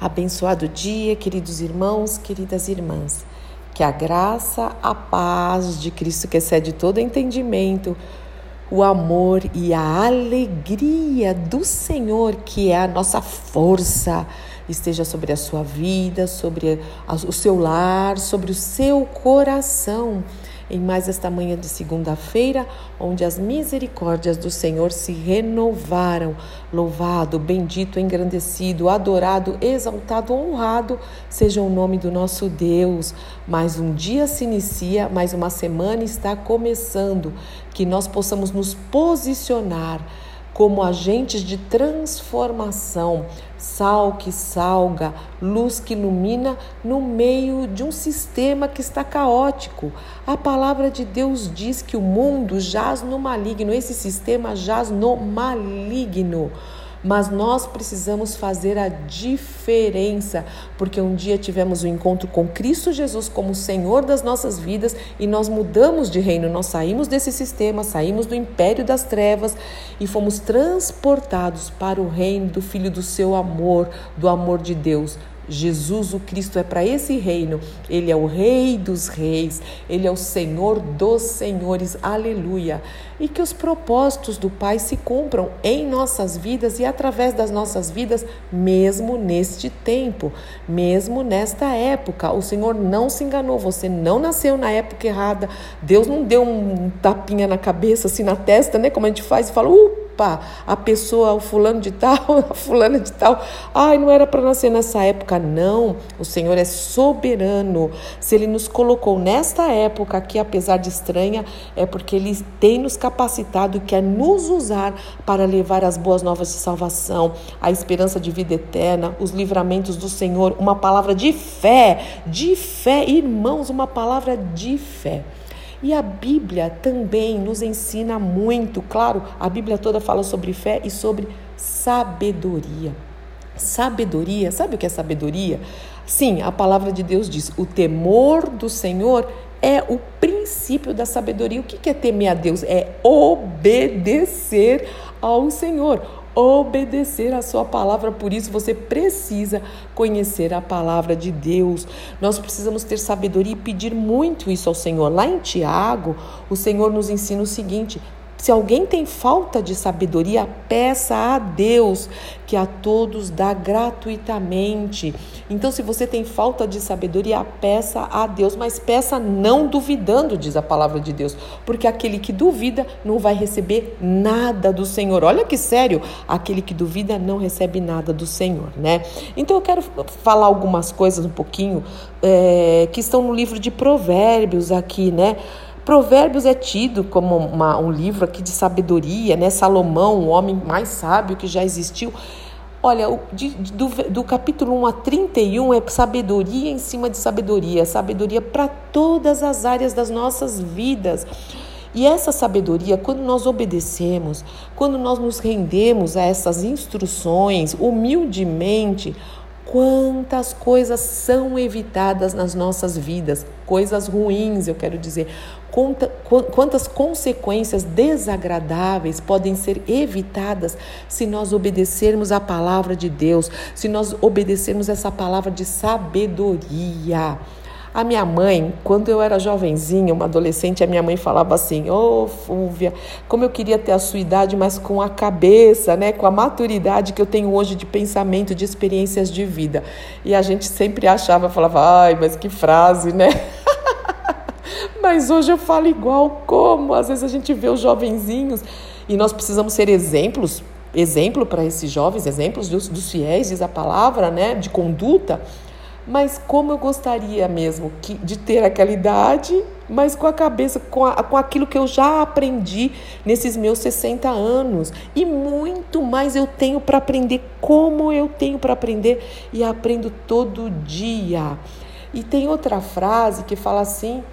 Abençoado dia, queridos irmãos, queridas irmãs. Que a graça, a paz de Cristo que excede todo entendimento, o amor e a alegria do Senhor, que é a nossa força, esteja sobre a sua vida, sobre o seu lar, sobre o seu coração em mais esta manhã de segunda-feira, onde as misericórdias do Senhor se renovaram. Louvado, bendito, engrandecido, adorado, exaltado, honrado seja o nome do nosso Deus. Mais um dia se inicia, mais uma semana está começando. Que nós possamos nos posicionar como agentes de transformação, sal que salga, luz que ilumina no meio de um sistema que está caótico. A palavra de Deus diz que o mundo jaz no maligno, esse sistema jaz no maligno mas nós precisamos fazer a diferença, porque um dia tivemos um encontro com Cristo Jesus como Senhor das nossas vidas e nós mudamos de reino, nós saímos desse sistema, saímos do império das trevas e fomos transportados para o reino do Filho do seu amor, do amor de Deus. Jesus, o Cristo, é para esse reino. Ele é o Rei dos Reis, ele é o Senhor dos Senhores. Aleluia. E que os propósitos do Pai se cumpram em nossas vidas e através das nossas vidas, mesmo neste tempo, mesmo nesta época. O Senhor não se enganou, você não nasceu na época errada. Deus não deu um tapinha na cabeça, assim na testa, né? Como a gente faz e fala, uh, a pessoa, o fulano de tal, a fulana de tal, ai, não era para nascer nessa época, não. O Senhor é soberano. Se Ele nos colocou nesta época que, apesar de estranha, é porque Ele tem nos capacitado e quer nos usar para levar as boas novas de salvação, a esperança de vida eterna, os livramentos do Senhor, uma palavra de fé, de fé, irmãos, uma palavra de fé. E a Bíblia também nos ensina muito, claro, a Bíblia toda fala sobre fé e sobre sabedoria. Sabedoria, sabe o que é sabedoria? Sim, a palavra de Deus diz: o temor do Senhor é o princípio da sabedoria. O que é temer a Deus? É obedecer ao Senhor obedecer a sua palavra, por isso você precisa conhecer a palavra de Deus. Nós precisamos ter sabedoria e pedir muito isso ao Senhor. Lá em Tiago, o Senhor nos ensina o seguinte: se alguém tem falta de sabedoria, peça a Deus, que a todos dá gratuitamente. Então, se você tem falta de sabedoria, peça a Deus, mas peça não duvidando, diz a palavra de Deus, porque aquele que duvida não vai receber nada do Senhor. Olha que sério, aquele que duvida não recebe nada do Senhor, né? Então, eu quero falar algumas coisas um pouquinho é, que estão no livro de Provérbios aqui, né? Provérbios é tido como uma, um livro aqui de sabedoria, né? Salomão, o homem mais sábio que já existiu. Olha, de, do, do capítulo 1 a 31 é sabedoria em cima de sabedoria, sabedoria para todas as áreas das nossas vidas. E essa sabedoria, quando nós obedecemos, quando nós nos rendemos a essas instruções humildemente, quantas coisas são evitadas nas nossas vidas, coisas ruins, eu quero dizer, quantas consequências desagradáveis podem ser evitadas se nós obedecermos a palavra de Deus, se nós obedecermos essa palavra de sabedoria. A minha mãe, quando eu era jovenzinha, uma adolescente, a minha mãe falava assim: Ô oh, Fúvia, como eu queria ter a sua idade, mas com a cabeça, né, com a maturidade que eu tenho hoje de pensamento, de experiências de vida. E a gente sempre achava, falava: ai, mas que frase, né? mas hoje eu falo igual como? Às vezes a gente vê os jovenzinhos e nós precisamos ser exemplos exemplo para esses jovens, exemplos dos, dos fiéis, diz a palavra, né, de conduta. Mas como eu gostaria mesmo que, de ter aquela idade, mas com a cabeça, com, a, com aquilo que eu já aprendi nesses meus 60 anos. E muito mais eu tenho para aprender, como eu tenho para aprender e aprendo todo dia. E tem outra frase que fala assim: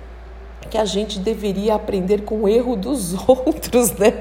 que a gente deveria aprender com o erro dos outros, né?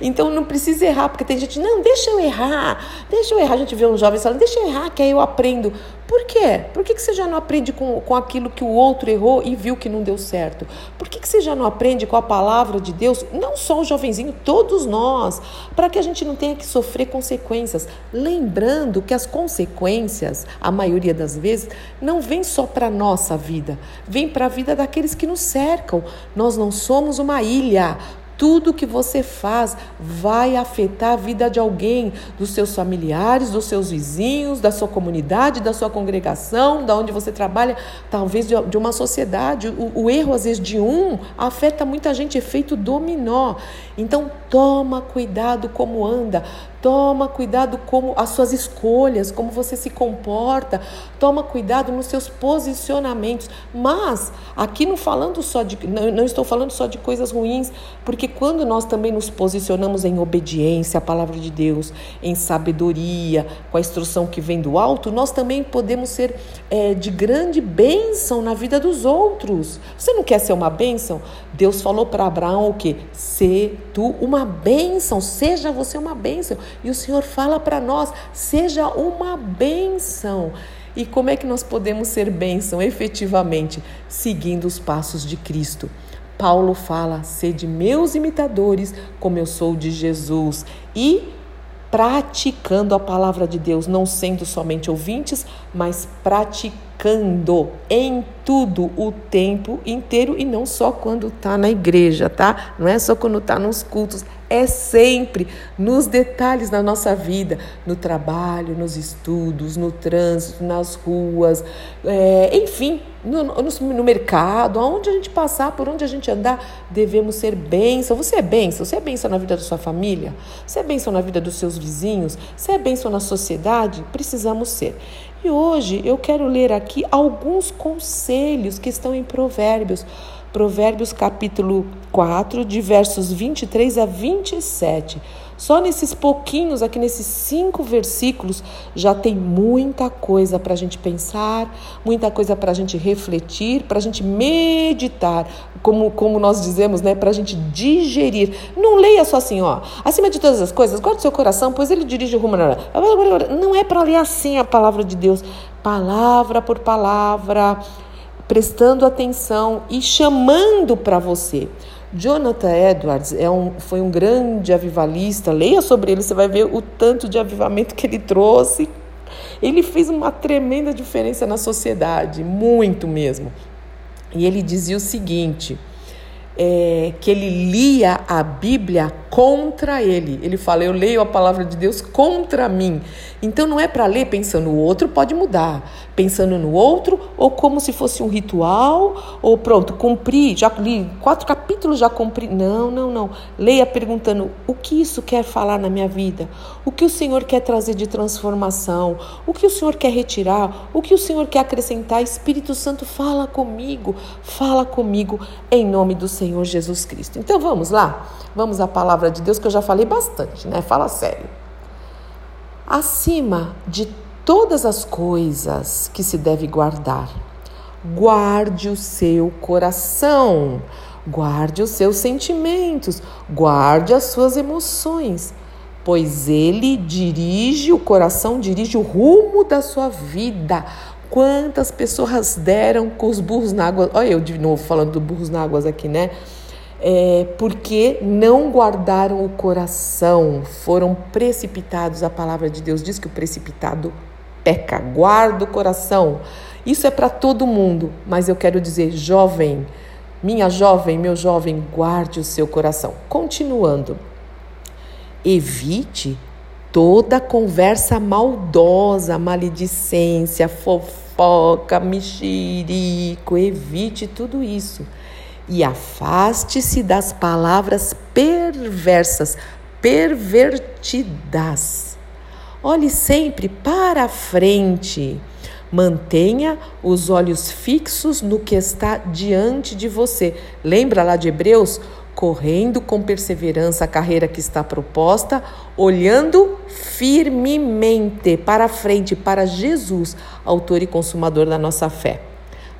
Então não precisa errar, porque tem gente, não, deixa eu errar, deixa eu errar. A gente vê um jovem falando, deixa eu errar, que aí eu aprendo. Por quê? Por que, que você já não aprende com, com aquilo que o outro errou e viu que não deu certo? Por que, que você já não aprende com a palavra de Deus? Não só o jovenzinho, todos nós, para que a gente não tenha que sofrer consequências. Lembrando que as consequências, a maioria das vezes, não vem só para a nossa vida, vem para a vida daqueles que nos cercam. Nós não somos uma ilha. Tudo que você faz vai afetar a vida de alguém, dos seus familiares, dos seus vizinhos, da sua comunidade, da sua congregação, da onde você trabalha, talvez de uma sociedade. O, o erro, às vezes, de um afeta muita gente, efeito dominó. Então, toma cuidado como anda. Toma cuidado com as suas escolhas, como você se comporta. Toma cuidado nos seus posicionamentos. Mas aqui não falando só de não, não estou falando só de coisas ruins, porque quando nós também nos posicionamos em obediência à palavra de Deus, em sabedoria, com a instrução que vem do alto, nós também podemos ser é, de grande bênção na vida dos outros. Você não quer ser uma bênção? Deus falou para Abraão o que? Ser tu uma bênção, seja você uma bênção. E o Senhor fala para nós: seja uma bênção. E como é que nós podemos ser bênção efetivamente? Seguindo os passos de Cristo. Paulo fala: sede meus imitadores, como eu sou de Jesus. E praticando a palavra de Deus, não sendo somente ouvintes, mas praticando em tudo o tempo inteiro e não só quando está na igreja, tá? Não é só quando está nos cultos, é sempre nos detalhes da nossa vida, no trabalho, nos estudos, no trânsito, nas ruas, é, enfim, no, no, no, mercado, aonde a gente passar, por onde a gente andar, devemos ser bênção. Você é bênção? Você é bênção na vida da sua família? Você é bênção na vida dos seus vizinhos? Você é bênção na sociedade? Precisamos ser. E hoje eu quero ler aqui alguns conselhos que estão em Provérbios. Provérbios capítulo 4, de versos 23 a 27. Só nesses pouquinhos, aqui nesses cinco versículos, já tem muita coisa para a gente pensar, muita coisa para a gente refletir, para a gente meditar, como, como nós dizemos, né? Para a gente digerir. Não leia só assim, ó. Acima de todas as coisas, guarde seu coração, pois ele dirige o rumo. Não é para ler assim a palavra de Deus, palavra por palavra, prestando atenção e chamando para você. Jonathan Edwards é um, foi um grande avivalista. Leia sobre ele, você vai ver o tanto de avivamento que ele trouxe. Ele fez uma tremenda diferença na sociedade, muito mesmo. E ele dizia o seguinte: é, que ele lia a Bíblia contra ele. Ele fala: Eu leio a palavra de Deus contra mim. Então não é para ler pensando o outro pode mudar, pensando no outro ou como se fosse um ritual ou pronto, cumpri, já li quatro capítulos, já cumpri. Não, não, não. Leia perguntando o que isso quer falar na minha vida, o que o Senhor quer trazer de transformação, o que o Senhor quer retirar, o que o Senhor quer acrescentar. Espírito Santo, fala comigo, fala comigo em nome do Senhor Jesus Cristo. Então vamos lá, vamos à palavra de Deus que eu já falei bastante, né? Fala sério. Acima de todas as coisas que se deve guardar, guarde o seu coração, guarde os seus sentimentos, guarde as suas emoções, pois ele dirige o coração, dirige o rumo da sua vida. Quantas pessoas deram com os burros na água? Olha, eu de novo falando do burros na água aqui, né? é, porque não guardaram o coração, foram precipitados. A palavra de Deus diz que o precipitado peca. Guarda o coração. Isso é para todo mundo, mas eu quero dizer, jovem, minha jovem, meu jovem, guarde o seu coração. Continuando, evite toda conversa maldosa, maledicência, fofoca, mexerico, evite tudo isso e afaste-se das palavras perversas, pervertidas. Olhe sempre para a frente. Mantenha os olhos fixos no que está diante de você. Lembra lá de Hebreus? Correndo com perseverança a carreira que está proposta, olhando firmemente para frente, para Jesus, autor e consumador da nossa fé.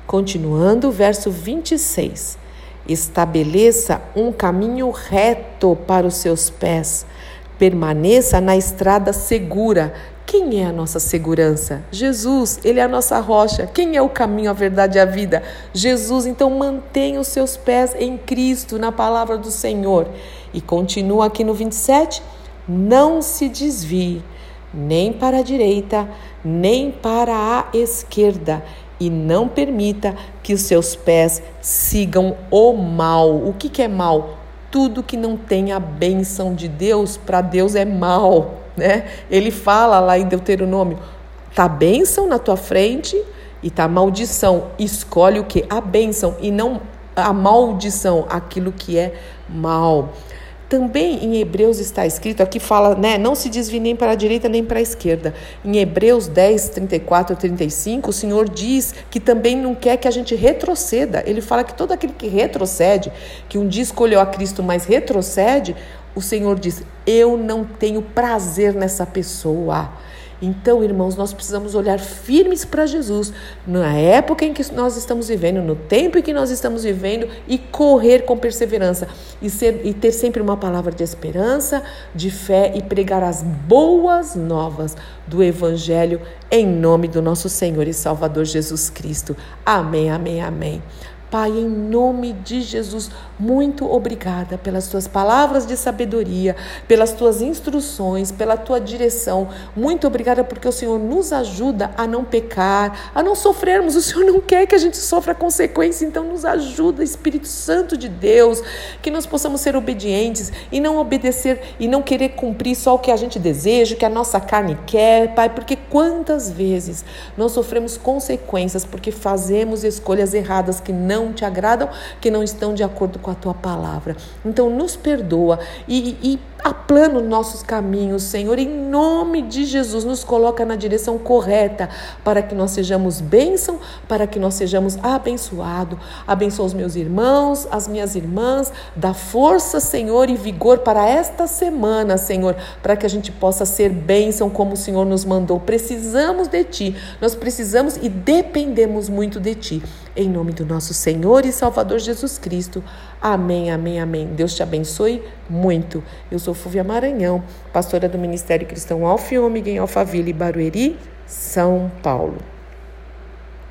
Continuando, verso 26. Estabeleça um caminho reto para os seus pés. Permaneça na estrada segura Quem é a nossa segurança? Jesus, Ele é a nossa rocha. Quem é o caminho, a verdade e a vida? Jesus, então mantenha os seus pés em Cristo, na palavra do Senhor. E continua aqui no 27, não se desvie nem para a direita, nem para a esquerda, e não permita que os seus pés sigam o mal. O que, que é mal? Tudo que não tem a bênção de Deus, para Deus é mal, né? Ele fala lá em Deuteronômio: tá bênção na tua frente e tá maldição. Escolhe o que? A bênção e não a maldição, aquilo que é mal. Também em Hebreus está escrito, aqui fala, né, não se desvie nem para a direita nem para a esquerda. Em Hebreus 10, 34 e 35, o Senhor diz que também não quer que a gente retroceda. Ele fala que todo aquele que retrocede, que um dia escolheu a Cristo, mas retrocede, o Senhor diz: Eu não tenho prazer nessa pessoa. Então, irmãos, nós precisamos olhar firmes para Jesus na época em que nós estamos vivendo, no tempo em que nós estamos vivendo e correr com perseverança e, ser, e ter sempre uma palavra de esperança, de fé e pregar as boas novas do Evangelho em nome do nosso Senhor e Salvador Jesus Cristo. Amém, amém, amém. Pai, em nome de Jesus, muito obrigada pelas tuas palavras de sabedoria, pelas tuas instruções, pela tua direção. Muito obrigada porque o Senhor nos ajuda a não pecar, a não sofrermos. O Senhor não quer que a gente sofra consequência, então nos ajuda, Espírito Santo de Deus, que nós possamos ser obedientes e não obedecer e não querer cumprir só o que a gente deseja, o que a nossa carne quer, Pai, porque quantas vezes nós sofremos consequências porque fazemos escolhas erradas que não não te agradam, que não estão de acordo com a tua palavra. Então, nos perdoa e, e aplana os nossos caminhos, Senhor, em nome de Jesus, nos coloca na direção correta para que nós sejamos bênção, para que nós sejamos abençoados. Abençoa os meus irmãos, as minhas irmãs, dá força, Senhor, e vigor para esta semana, Senhor, para que a gente possa ser bênção como o Senhor nos mandou. Precisamos de Ti, nós precisamos e dependemos muito de Ti. Em nome do nosso Senhor e Salvador Jesus Cristo. Amém, amém, amém. Deus te abençoe muito. Eu sou Fúvia Maranhão, pastora do Ministério Cristão Alfa e Ômega em Alphaville, Barueri, São Paulo.